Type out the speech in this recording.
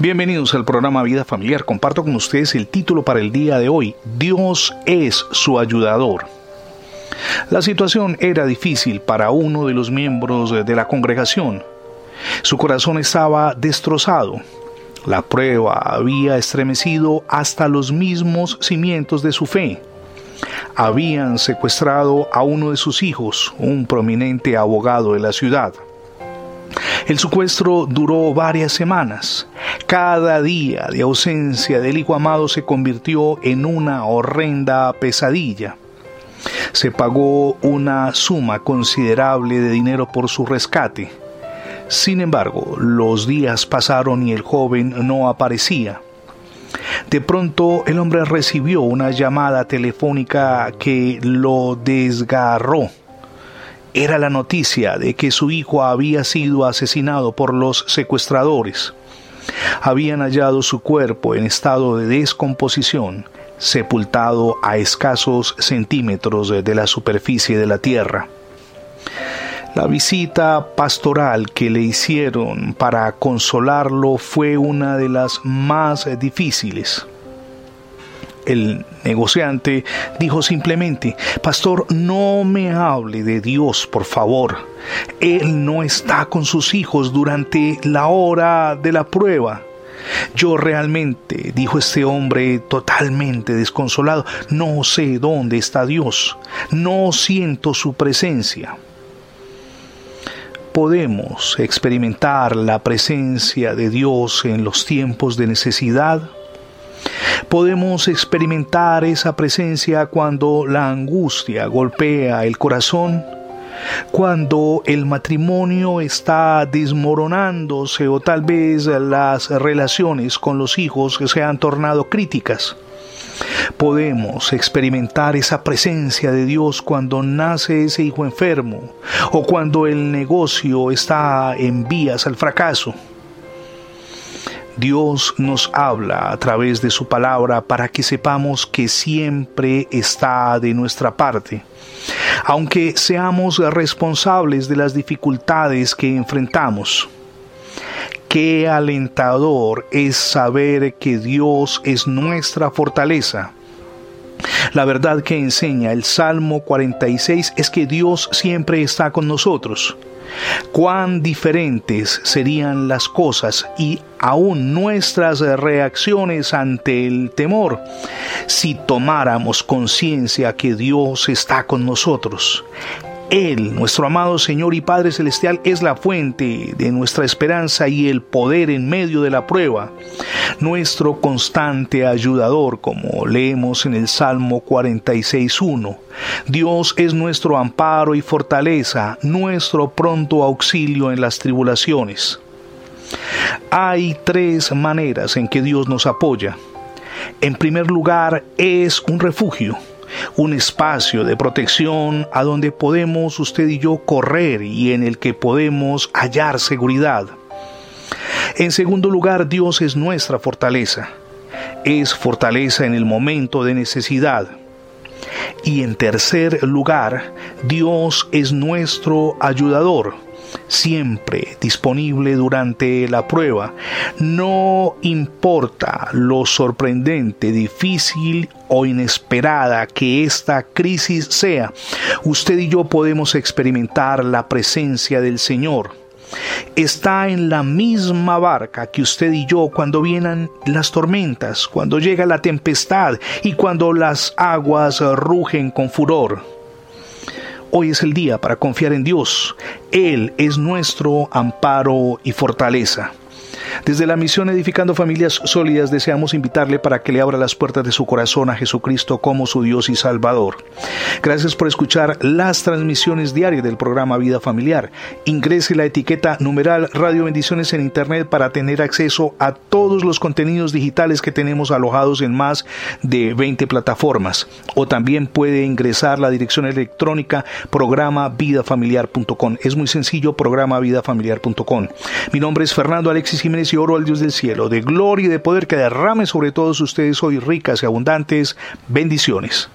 Bienvenidos al programa Vida Familiar. Comparto con ustedes el título para el día de hoy. Dios es su ayudador. La situación era difícil para uno de los miembros de la congregación. Su corazón estaba destrozado. La prueba había estremecido hasta los mismos cimientos de su fe. Habían secuestrado a uno de sus hijos, un prominente abogado de la ciudad. El secuestro duró varias semanas. Cada día de ausencia del hijo amado se convirtió en una horrenda pesadilla. Se pagó una suma considerable de dinero por su rescate. Sin embargo, los días pasaron y el joven no aparecía. De pronto el hombre recibió una llamada telefónica que lo desgarró era la noticia de que su hijo había sido asesinado por los secuestradores. Habían hallado su cuerpo en estado de descomposición, sepultado a escasos centímetros de la superficie de la tierra. La visita pastoral que le hicieron para consolarlo fue una de las más difíciles. El negociante dijo simplemente, Pastor, no me hable de Dios, por favor. Él no está con sus hijos durante la hora de la prueba. Yo realmente, dijo este hombre totalmente desconsolado, no sé dónde está Dios, no siento su presencia. ¿Podemos experimentar la presencia de Dios en los tiempos de necesidad? Podemos experimentar esa presencia cuando la angustia golpea el corazón, cuando el matrimonio está desmoronándose o tal vez las relaciones con los hijos se han tornado críticas. Podemos experimentar esa presencia de Dios cuando nace ese hijo enfermo o cuando el negocio está en vías al fracaso. Dios nos habla a través de su palabra para que sepamos que siempre está de nuestra parte. Aunque seamos responsables de las dificultades que enfrentamos. Qué alentador es saber que Dios es nuestra fortaleza. La verdad que enseña el Salmo 46 es que Dios siempre está con nosotros cuán diferentes serían las cosas y aún nuestras reacciones ante el temor si tomáramos conciencia que Dios está con nosotros. Él, nuestro amado Señor y Padre Celestial, es la fuente de nuestra esperanza y el poder en medio de la prueba, nuestro constante ayudador, como leemos en el Salmo 46.1. Dios es nuestro amparo y fortaleza, nuestro pronto auxilio en las tribulaciones. Hay tres maneras en que Dios nos apoya. En primer lugar, es un refugio un espacio de protección a donde podemos usted y yo correr y en el que podemos hallar seguridad. En segundo lugar, Dios es nuestra fortaleza. Es fortaleza en el momento de necesidad. Y en tercer lugar, Dios es nuestro ayudador siempre disponible durante la prueba. No importa lo sorprendente, difícil o inesperada que esta crisis sea, usted y yo podemos experimentar la presencia del Señor. Está en la misma barca que usted y yo cuando vienen las tormentas, cuando llega la tempestad y cuando las aguas rugen con furor. Hoy es el día para confiar en Dios. Él es nuestro amparo y fortaleza. Desde la misión Edificando Familias Sólidas deseamos invitarle para que le abra las puertas de su corazón a Jesucristo como su Dios y Salvador. Gracias por escuchar las transmisiones diarias del programa Vida Familiar. Ingrese la etiqueta numeral Radio Bendiciones en Internet para tener acceso a todos los contenidos digitales que tenemos alojados en más de 20 plataformas. O también puede ingresar la dirección electrónica programavidafamiliar.com. Es muy sencillo, programavidafamiliar.com. Mi nombre es Fernando Alexis Jiménez y oro al Dios del cielo, de gloria y de poder que derrame sobre todos ustedes hoy ricas y abundantes bendiciones.